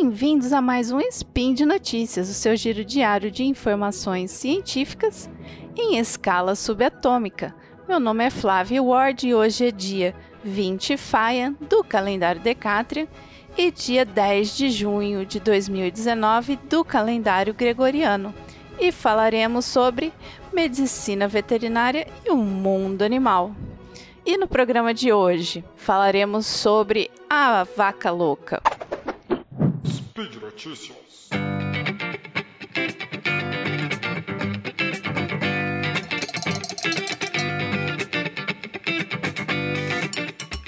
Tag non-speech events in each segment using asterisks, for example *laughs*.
Bem-vindos a mais um Spin de Notícias, o seu giro diário de informações científicas em escala subatômica. Meu nome é Flávia Ward e hoje é dia 20 Faia do calendário Decátria e dia 10 de junho de 2019 do calendário Gregoriano. E falaremos sobre medicina veterinária e o mundo animal. E no programa de hoje falaremos sobre a vaca louca. Speed Notícias.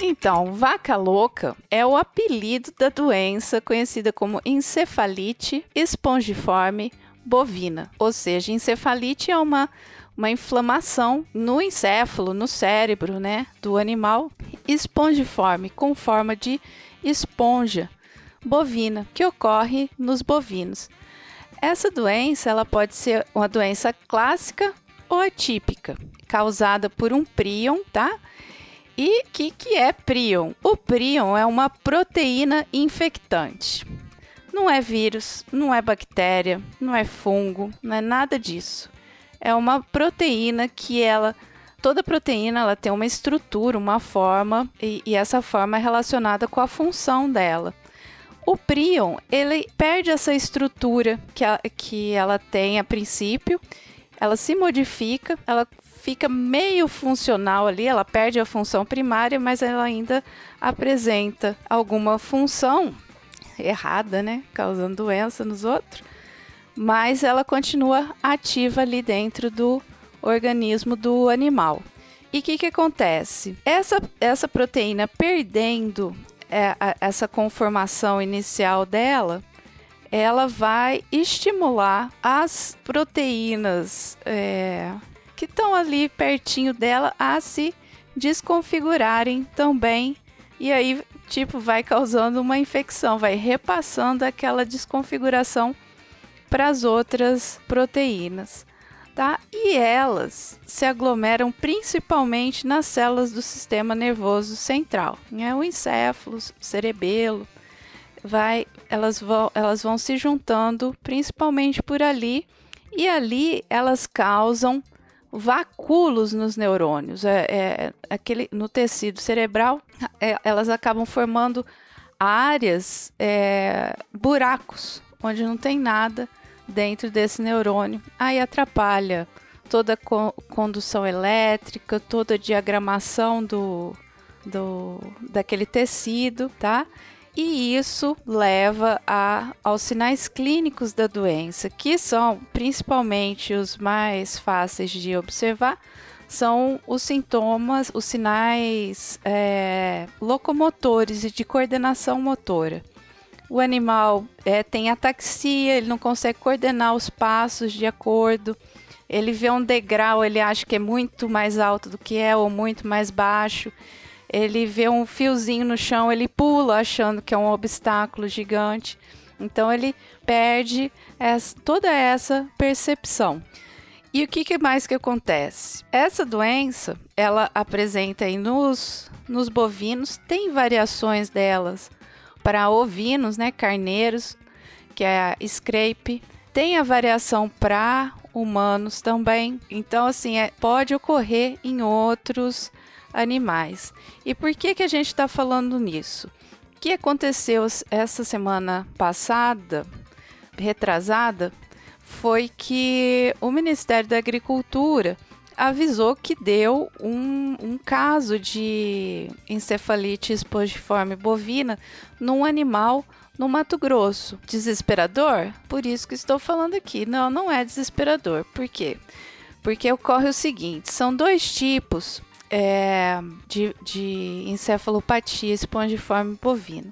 Então, vaca louca é o apelido da doença conhecida como encefalite espongiforme bovina. Ou seja, encefalite é uma, uma inflamação no encéfalo, no cérebro, né, do animal espongiforme, com forma de esponja bovina, que ocorre nos bovinos. Essa doença ela pode ser uma doença clássica ou atípica, causada por um prion, tá? E o que, que é prion? O prion é uma proteína infectante. Não é vírus, não é bactéria, não é fungo, não é nada disso. É uma proteína que ela toda proteína ela tem uma estrutura, uma forma, e, e, essa forma é relacionada com a função dela. O prion, ele perde essa estrutura que, a, que ela tem a princípio, ela se modifica, ela fica meio funcional ali, ela perde a função primária, mas ela ainda apresenta alguma função errada, né? Causando doença nos outros. Mas ela continua ativa ali dentro do organismo do animal. E o que, que acontece? Essa, essa proteína perdendo é, a, essa conformação inicial dela, ela vai estimular as proteínas é, que estão ali pertinho dela a se desconfigurarem também. E aí, tipo, vai causando uma infecção, vai repassando aquela desconfiguração para as outras proteínas. Tá? E elas se aglomeram principalmente nas células do sistema nervoso central, né? o encéfalo, o cerebelo, vai, elas vão, elas vão se juntando principalmente por ali e ali elas causam vacúolos nos neurônios, é, é aquele no tecido cerebral, é, elas acabam formando áreas, é, buracos, onde não tem nada dentro desse neurônio. Aí atrapalha toda a co condução elétrica, toda a diagramação do, do daquele tecido, tá? e isso leva a, aos sinais clínicos da doença, que são principalmente os mais fáceis de observar, são os sintomas, os sinais é, locomotores e de coordenação motora. O animal é, tem ataxia, ele não consegue coordenar os passos de acordo. Ele vê um degrau, ele acha que é muito mais alto do que é ou muito mais baixo ele vê um fiozinho no chão, ele pula achando que é um obstáculo gigante. Então ele perde essa, toda essa percepção. E o que, que, mais que acontece? Essa doença, ela apresenta nos, nos bovinos, tem variações delas para ovinos, né, carneiros, que é a scrape, tem a variação para humanos também. Então, assim, é, pode ocorrer em outros animais. E por que, que a gente está falando nisso? O que aconteceu essa semana passada, retrasada, foi que o Ministério da Agricultura avisou que deu um, um caso de encefalite espongiforme bovina num animal no Mato Grosso. Desesperador? Por isso que estou falando aqui. Não, não é desesperador. Por quê? Porque ocorre o seguinte: são dois tipos é, de, de encefalopatia espongiforme bovina.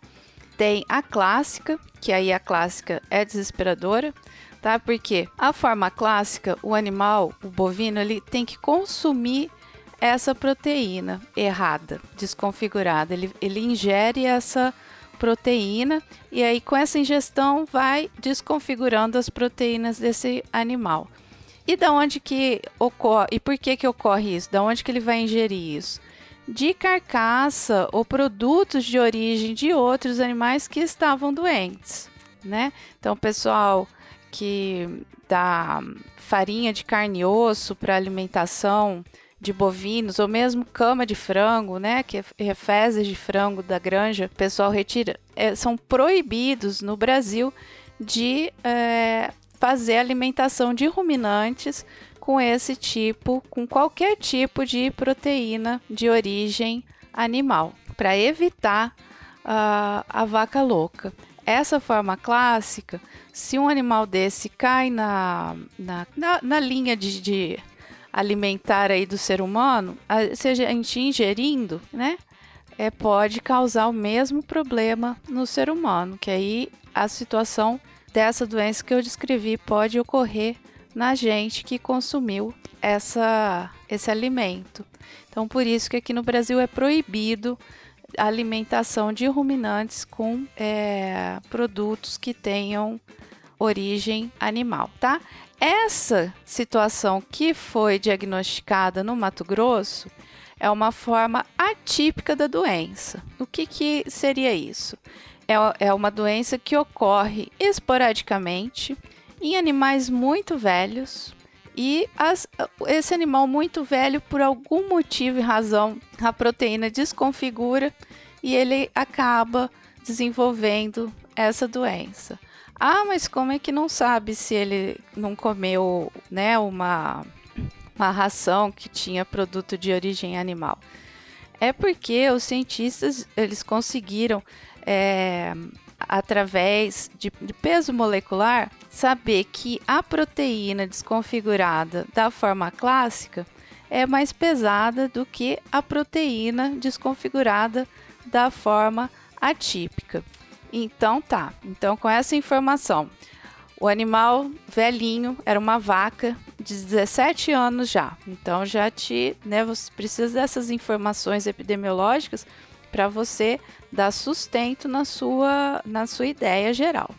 Tem a clássica, que aí a clássica é desesperadora, tá? Porque a forma clássica, o animal, o bovino, ele tem que consumir essa proteína errada, desconfigurada. Ele, ele ingere essa proteína e aí com essa ingestão vai desconfigurando as proteínas desse animal. E da onde que ocorre? E por que que ocorre isso? Da onde que ele vai ingerir isso? De carcaça ou produtos de origem de outros animais que estavam doentes. né? Então, pessoal que dá farinha de carne e osso para alimentação de bovinos, ou mesmo cama de frango, né, que é fezes de frango da granja, o pessoal retira, é, são proibidos no Brasil de é, fazer alimentação de ruminantes com esse tipo, com qualquer tipo de proteína de origem animal, para evitar uh, a vaca louca. Essa forma clássica, se um animal desse cai na, na, na, na linha de, de, alimentar aí do ser humano, a, seja a gente ingerindo, né? É, pode causar o mesmo problema no ser humano, que aí a situação dessa doença que eu descrevi pode ocorrer na gente que consumiu essa, esse alimento. Então, por isso que aqui no Brasil é proibido alimentação de ruminantes com é, produtos que tenham origem animal, tá? Essa situação que foi diagnosticada no Mato Grosso é uma forma atípica da doença. O que, que seria isso? É, é uma doença que ocorre esporadicamente em animais muito velhos, e as, esse animal muito velho, por algum motivo e razão, a proteína desconfigura e ele acaba desenvolvendo essa doença. Ah, mas como é que não sabe se ele não comeu, né, uma, uma ração que tinha produto de origem animal? É porque os cientistas eles conseguiram é, através de, de peso molecular, saber que a proteína desconfigurada da forma clássica é mais pesada do que a proteína desconfigurada da forma atípica. Então tá. Então com essa informação, o animal velhinho era uma vaca de 17 anos já. Então já te, né, você precisa dessas informações epidemiológicas para você dar sustento na sua, na sua ideia geral.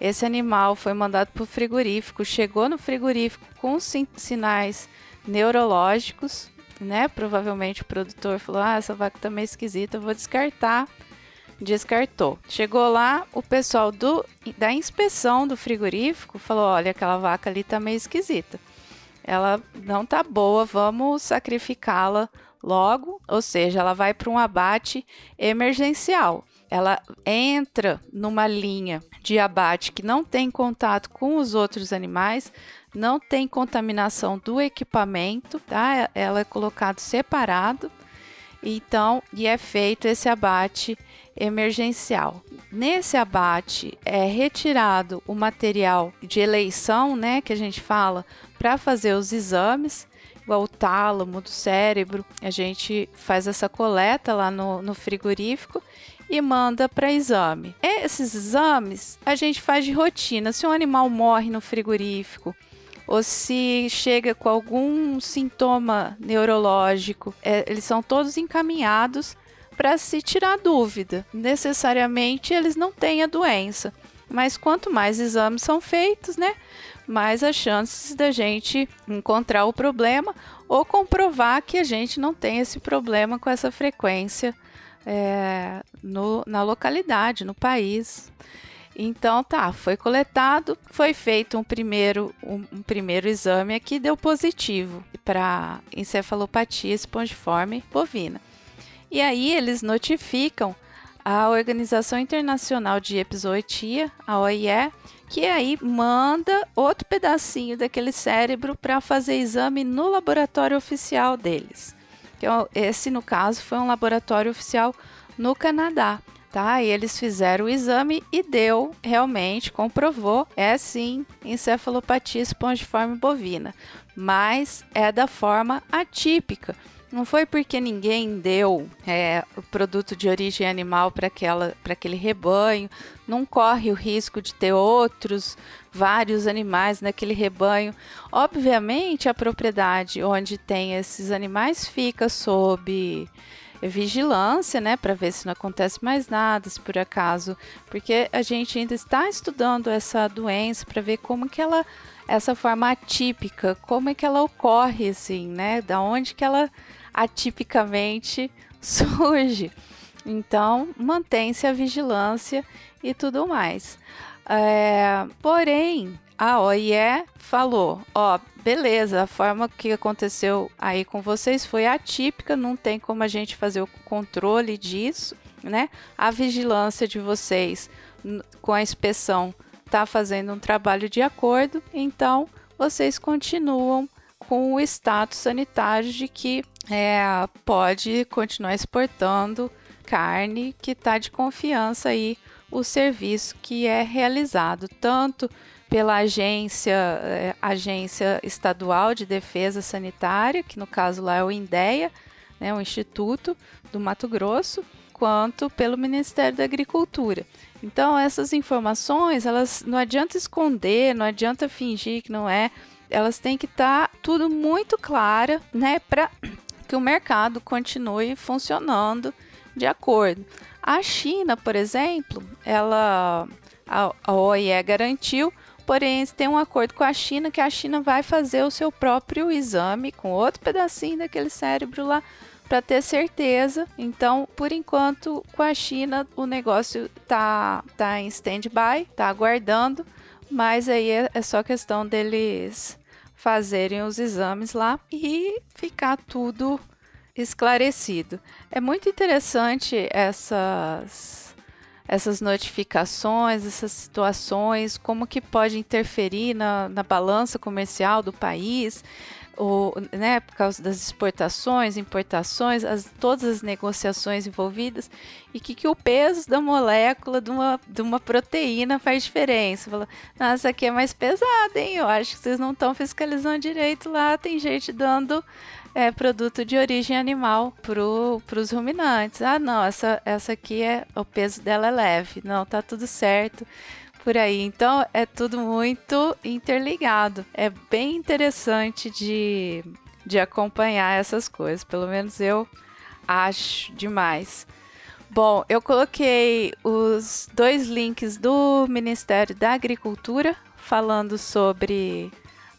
Esse animal foi mandado para o frigorífico, chegou no frigorífico com sinais neurológicos, né? Provavelmente o produtor falou: Ah, essa vaca tá meio esquisita, vou descartar. Descartou. Chegou lá, o pessoal do, da inspeção do frigorífico falou: Olha, aquela vaca ali tá meio esquisita. Ela não tá boa, vamos sacrificá-la logo, ou seja, ela vai para um abate emergencial. Ela entra numa linha de abate que não tem contato com os outros animais, não tem contaminação do equipamento, tá? Ela é colocado separado. Então, e é feito esse abate emergencial. Nesse abate é retirado o material de eleição, né, que a gente fala, para fazer os exames igual o tálamo do cérebro. A gente faz essa coleta lá no, no frigorífico e manda para exame. Esses exames a gente faz de rotina. Se um animal morre no frigorífico ou se chega com algum sintoma neurológico, é, eles são todos encaminhados para se tirar dúvida. Necessariamente eles não têm a doença, mas quanto mais exames são feitos, né, mais as chances da gente encontrar o problema ou comprovar que a gente não tem esse problema com essa frequência é, no, na localidade, no país. Então tá, foi coletado, foi feito um primeiro, um, um primeiro exame aqui, deu positivo para encefalopatia espongiforme bovina. E aí eles notificam a Organização Internacional de Epizootia, a OIE, que aí manda outro pedacinho daquele cérebro para fazer exame no laboratório oficial deles. Esse, no caso, foi um laboratório oficial no Canadá. Tá? E eles fizeram o exame e deu, realmente, comprovou, é sim encefalopatia espongiforme bovina, mas é da forma atípica. Não foi porque ninguém deu é, o produto de origem animal para aquele rebanho, não corre o risco de ter outros vários animais naquele rebanho. Obviamente, a propriedade onde tem esses animais fica sob vigilância, né, para ver se não acontece mais nada, se por acaso, porque a gente ainda está estudando essa doença para ver como que ela essa forma atípica, como é que ela ocorre assim, né? Da onde que ela atipicamente *laughs* surge. Então, mantém-se a vigilância e tudo mais. É, porém, a OIE falou: ó, beleza, a forma que aconteceu aí com vocês foi atípica, não tem como a gente fazer o controle disso, né? A vigilância de vocês com a inspeção está fazendo um trabalho de acordo, então vocês continuam com o status sanitário de que é, pode continuar exportando carne que está de confiança aí o serviço que é realizado tanto pela agência, é, agência estadual de defesa sanitária, que no caso lá é o INDEA, né, o Instituto do Mato Grosso, quanto pelo Ministério da Agricultura. Então essas informações, elas não adianta esconder, não adianta fingir que não é, elas têm que estar tá tudo muito clara, né, para que o mercado continue funcionando de acordo. A China, por exemplo, ela a, OIE garantiu, porém tem um acordo com a China que a China vai fazer o seu próprio exame com outro pedacinho daquele cérebro lá para ter certeza. Então, por enquanto, com a China o negócio tá tá em stand-by, tá aguardando, mas aí é, é só questão deles fazerem os exames lá e ficar tudo esclarecido. É muito interessante essas essas notificações, essas situações, como que pode interferir na, na balança comercial do país, ou, né, por causa das exportações, importações, as, todas as negociações envolvidas, e que, que o peso da molécula de uma, de uma proteína faz diferença. Fala, nossa, aqui é mais pesada, hein? Eu acho que vocês não estão fiscalizando direito lá, tem gente dando é produto de origem animal para os ruminantes. Ah, não, essa, essa aqui é o peso dela é leve. Não, tá tudo certo por aí. Então é tudo muito interligado. É bem interessante de, de acompanhar essas coisas. Pelo menos eu acho demais. Bom, eu coloquei os dois links do Ministério da Agricultura falando sobre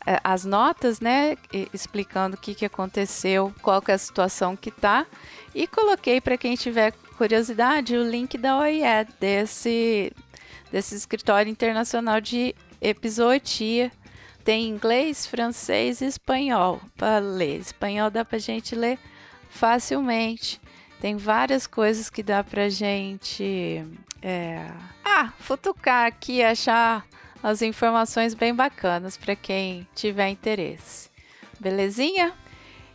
é, as notas, né, explicando o que, que aconteceu, qual que é a situação que tá, e coloquei para quem tiver curiosidade o link da OIE desse desse escritório internacional de episootia. Tem inglês, francês e espanhol para ler. Espanhol dá para gente ler facilmente. Tem várias coisas que dá para gente é... ah, futucar aqui achar as informações bem bacanas para quem tiver interesse. Belezinha?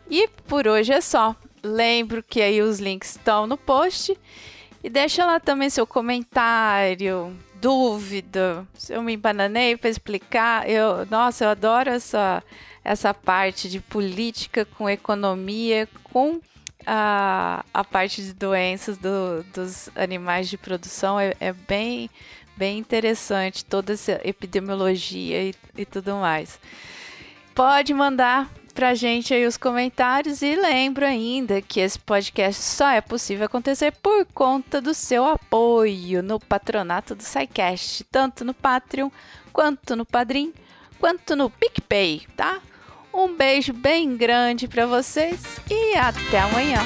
E por hoje é só. Lembro que aí os links estão no post e deixa lá também seu comentário, dúvida. Se eu me embananei para explicar, eu, nossa, eu adoro essa essa parte de política com economia, com a, a parte de doenças do, dos animais de produção é, é bem bem interessante toda essa epidemiologia e, e tudo mais. Pode mandar pra gente aí os comentários e lembro ainda que esse podcast só é possível acontecer por conta do seu apoio no patronato do SciCast, tanto no Patreon, quanto no Padrim, quanto no PicPay, tá? Um beijo bem grande para vocês e até amanhã.